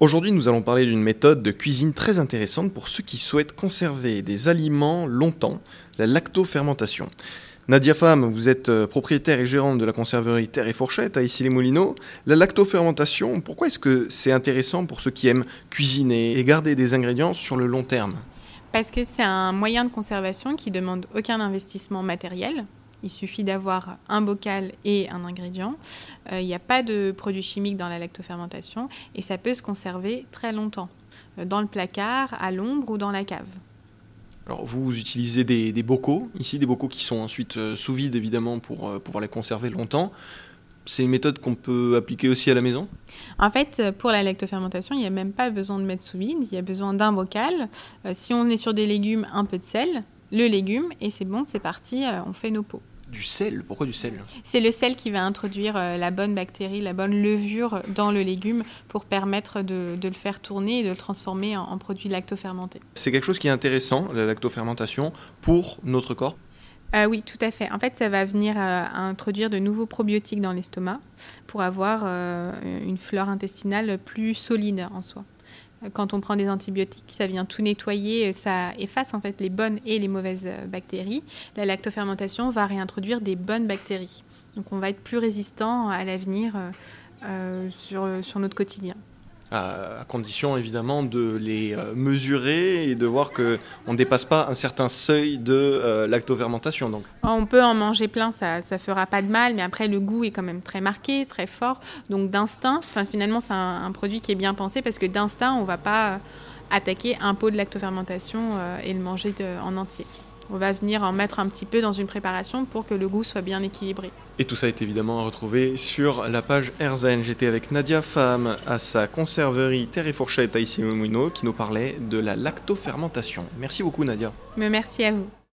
Aujourd'hui, nous allons parler d'une méthode de cuisine très intéressante pour ceux qui souhaitent conserver des aliments longtemps, la lactofermentation. Nadia Femme, vous êtes euh, propriétaire et gérante de la conserverie Terre et Fourchette à Issy-les-Moulineaux. La lactofermentation, pourquoi est-ce que c'est intéressant pour ceux qui aiment cuisiner et garder des ingrédients sur le long terme? Parce que c'est un moyen de conservation qui demande aucun investissement matériel. Il suffit d'avoir un bocal et un ingrédient. Euh, il n'y a pas de produits chimiques dans la lactofermentation et ça peut se conserver très longtemps, euh, dans le placard, à l'ombre ou dans la cave. Alors vous utilisez des, bocaux, ici des bocaux qui sont ensuite euh, sous vide évidemment pour pouvoir les conserver longtemps. C'est une méthode qu'on peut appliquer aussi à la maison? En fait, pour la lactofermentation, il n'y a même pas besoin de mettre sous vide, il y a besoin d'un bocal. si on est sur des légumes, un peu de sel, le légume, et c'est bon, c'est parti, on fait nos pots. Du sel Pourquoi du sel? C'est le sel qui va introduire euh, la bonne bactérie, la bonne levure dans le légume pour permettre de, le faire tourner et de le transformer en, produit lactofermenté. C'est quelque chose qui est intéressant, la lactofermentation, pour notre corps? Euh, oui, tout à fait. En fait, ça va venir euh, introduire de nouveaux probiotiques dans l'estomac pour avoir une flore intestinale plus solide en soi. Quand on prend des antibiotiques, ça vient tout nettoyer, ça efface en fait les bonnes et les mauvaises euh, bactéries. La lactofermentation va réintroduire des bonnes bactéries. Donc on va être plus résistant à l'avenir euh, euh, sur, sur notre quotidien à, condition évidemment de les euh, mesurer et de voir qu'on ne dépasse pas un certain seuil de euh, lactofermentation. Donc. On peut en manger plein, ça ne fera pas de mal, mais après le goût est quand même très marqué, très fort. Donc d'instinct, finalement c'est un, produit qui est bien pensé parce que d'instinct on ne va pas attaquer un pot de lactofermentation euh, et le manger en entier. On va venir en mettre un petit peu dans une préparation pour que le goût soit bien équilibré. Et tout ça est évidemment à retrouver sur la page Erzen. J'étais avec Nadia Femme à sa conserverie Terre et Fourchette à issy qui nous parlait de la lactofermentation. Merci beaucoup Nadia. Mais merci à vous.